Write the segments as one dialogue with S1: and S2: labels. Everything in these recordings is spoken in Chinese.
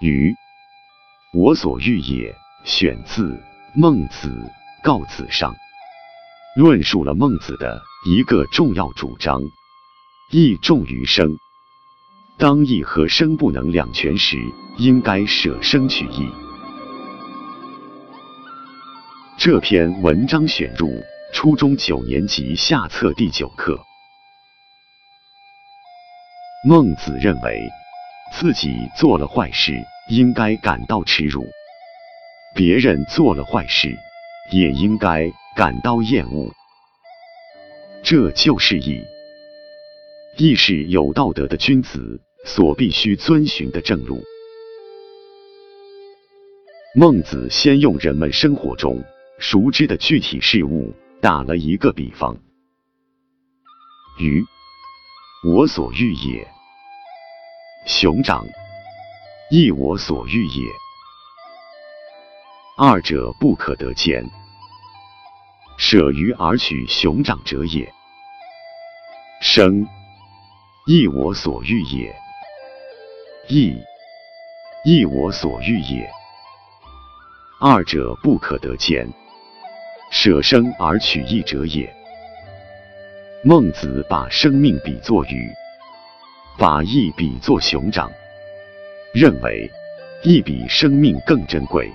S1: 鱼，我所欲也。选自《孟子·告子上》，论述了孟子的一个重要主张：义重于生。当义和生不能两全时，应该舍生取义。这篇文章选入初中九年级下册第九课。孟子认为，自己做了坏事，应该感到耻辱；别人做了坏事，也应该感到厌恶。这就是义，义是有道德的君子所必须遵循的正路。孟子先用人们生活中。熟知的具体事物，打了一个比方：鱼，我所欲也；熊掌，亦我所欲也。二者不可得兼。舍鱼而取熊掌者也。生，亦我所欲也；义，亦我所欲也。二者不可得兼。舍生而取义者也。孟子把生命比作鱼，把义比作熊掌，认为义比生命更珍贵，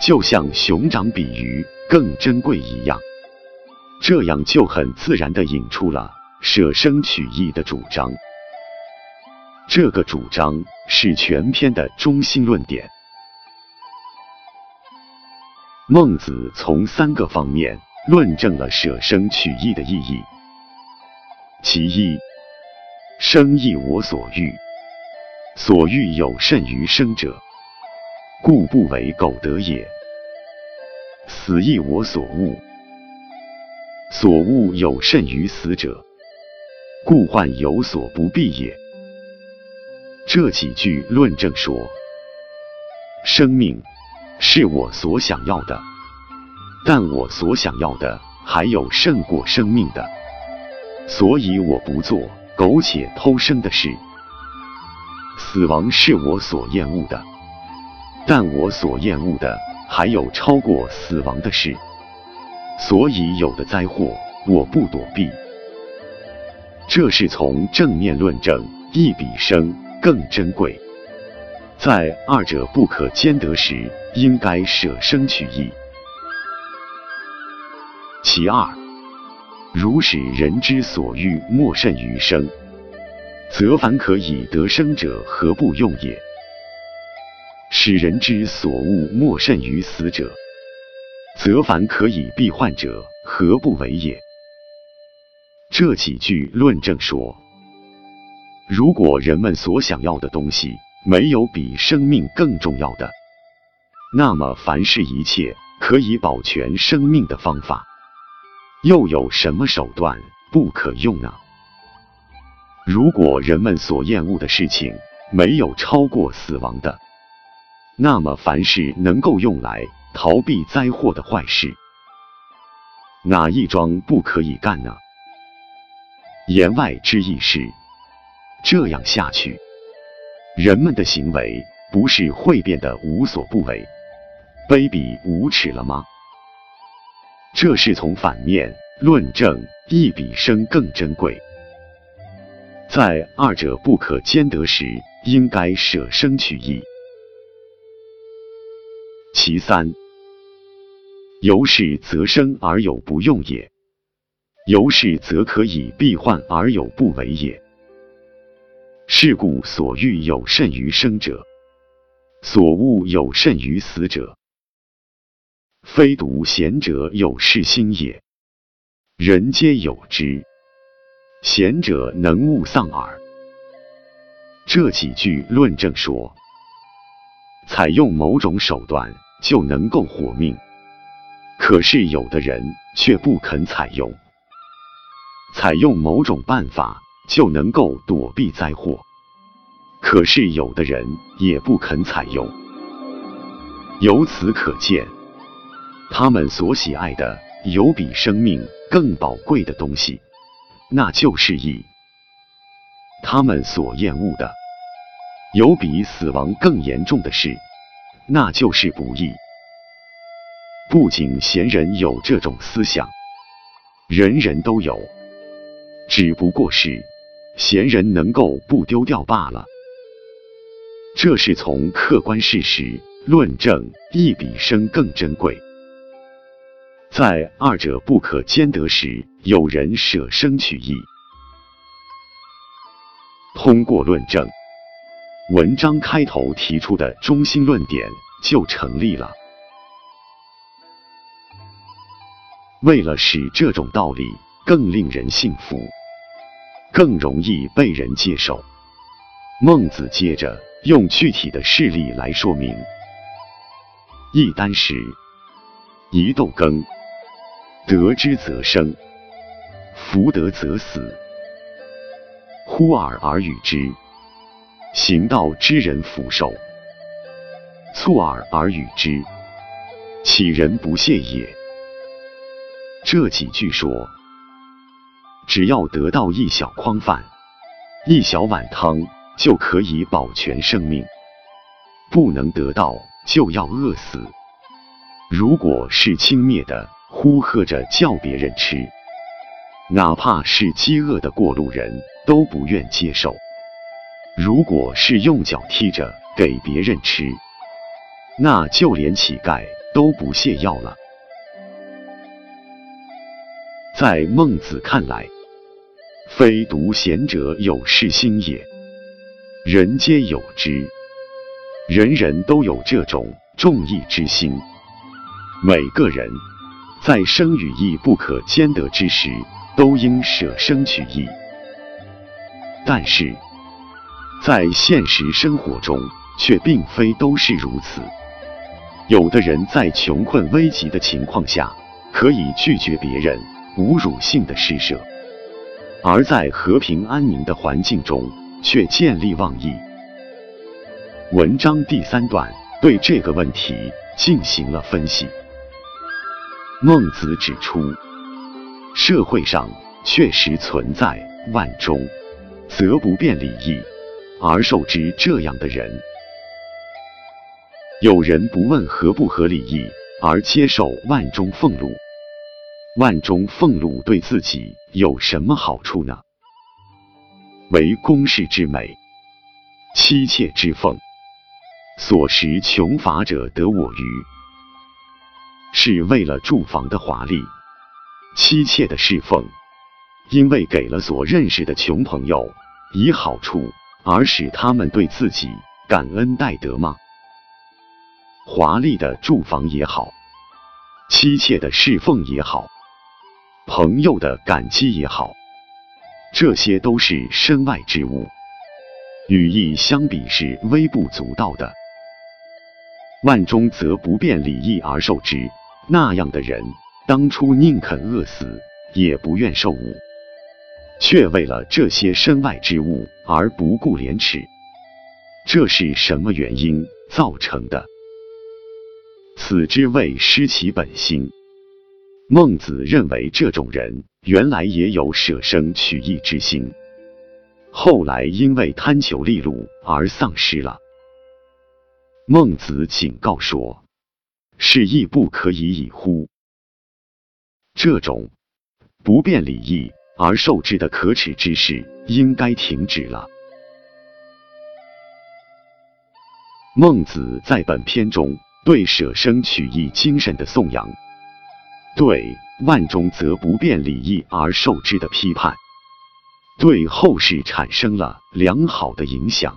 S1: 就像熊掌比鱼更珍贵一样。这样就很自然地引出了舍生取义的主张。这个主张是全篇的中心论点。孟子从三个方面论证了舍生取义的意义。其一，生亦我所欲，所欲有甚于生者，故不为苟得也；死亦我所恶，所恶有甚于死者，故患有所不避也。这几句论证说，生命。是我所想要的，但我所想要的还有胜过生命的，所以我不做苟且偷生的事。死亡是我所厌恶的，但我所厌恶的还有超过死亡的事，所以有的灾祸我不躲避。这是从正面论证一比生更珍贵。在二者不可兼得时，应该舍生取义。其二，如使人之所欲莫甚于生，则凡可以得生者，何不用也？使人之所恶莫甚于死者，则凡可以避患者，何不为也？这几句论证说，如果人们所想要的东西，没有比生命更重要的，那么凡是一切可以保全生命的方法，又有什么手段不可用呢？如果人们所厌恶的事情没有超过死亡的，那么凡是能够用来逃避灾祸的坏事，哪一桩不可以干呢？言外之意是，这样下去。人们的行为不是会变得无所不为、卑鄙无耻了吗？这是从反面论证义比生更珍贵，在二者不可兼得时，应该舍生取义。其三，由是则生而有不用也，由是则可以避患而有不为也。是故所欲有甚于生者，所恶有甚于死者。非独贤者有是心也，人皆有之。贤者能勿丧耳。这几句论证说，采用某种手段就能够活命，可是有的人却不肯采用；采用某种办法。就能够躲避灾祸，可是有的人也不肯采用。由此可见，他们所喜爱的有比生命更宝贵的东西，那就是义。他们所厌恶的，有比死亡更严重的事，那就是不义。不仅贤人有这种思想，人人都有，只不过是贤人能够不丢掉罢了。这是从客观事实论证，义比生更珍贵。在二者不可兼得时，有人舍生取义。通过论证，文章开头提出的中心论点就成立了。为了使这种道理更令人信服，更容易被人接受，孟子接着用具体的事例来说明：一箪食，一豆羹，得之则生，弗得则死。呼尔而与之，行道之人福寿；促尔而与之，岂人不谢也？这几句说，只要得到一小筐饭、一小碗汤，就可以保全生命；不能得到，就要饿死。如果是轻蔑的呼喝着叫别人吃，哪怕是饥饿的过路人都不愿接受。如果是用脚踢着给别人吃，那就连乞丐都不屑要了。在孟子看来，非独贤者有是心也，人皆有之，人人都有这种重义之心。每个人在生与义不可兼得之时，都应舍生取义。但是，在现实生活中，却并非都是如此。有的人在穷困危急的情况下，可以拒绝别人。侮辱性的施舍，而在和平安宁的环境中却见利忘义。文章第三段对这个问题进行了分析。孟子指出，社会上确实存在万中则不辩礼义而受之这样的人。有人不问合不合礼义而接受万中俸禄。万中俸禄对自己有什么好处呢？为公室之美，妻妾之奉，所食穷乏者得我余。是为了住房的华丽，妻妾的侍奉，因为给了所认识的穷朋友以好处，而使他们对自己感恩戴德吗？华丽的住房也好，妻妾的侍奉也好。朋友的感激也好，这些都是身外之物，与义相比是微不足道的。万中则不辩礼义而受之，那样的人当初宁肯饿死，也不愿受辱，却为了这些身外之物而不顾廉耻，这是什么原因造成的？此之谓失其本心。孟子认为，这种人原来也有舍生取义之心，后来因为贪求利禄而丧失了。孟子警告说：“是亦不可以已乎？这种不辩礼义而受之的可耻之事，应该停止了。”孟子在本篇中对舍生取义精神的颂扬。对万中则不辩礼义而受之的批判，对后世产生了良好的影响。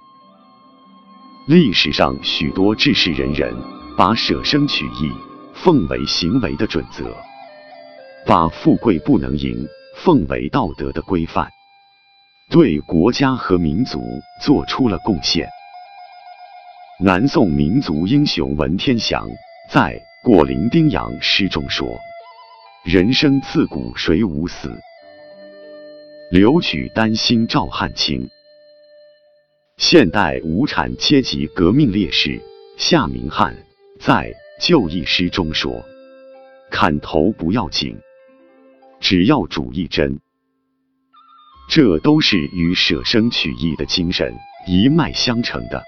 S1: 历史上许多治世仁人把舍生取义奉为行为的准则，把富贵不能淫奉为道德的规范，对国家和民族做出了贡献。南宋民族英雄文天祥在《过零丁洋》诗中说。人生自古谁无死？留取丹心照汗青。现代无产阶级革命烈士夏明翰在旧义诗中说：“砍头不要紧，只要主一针。这都是与舍生取义的精神一脉相承的。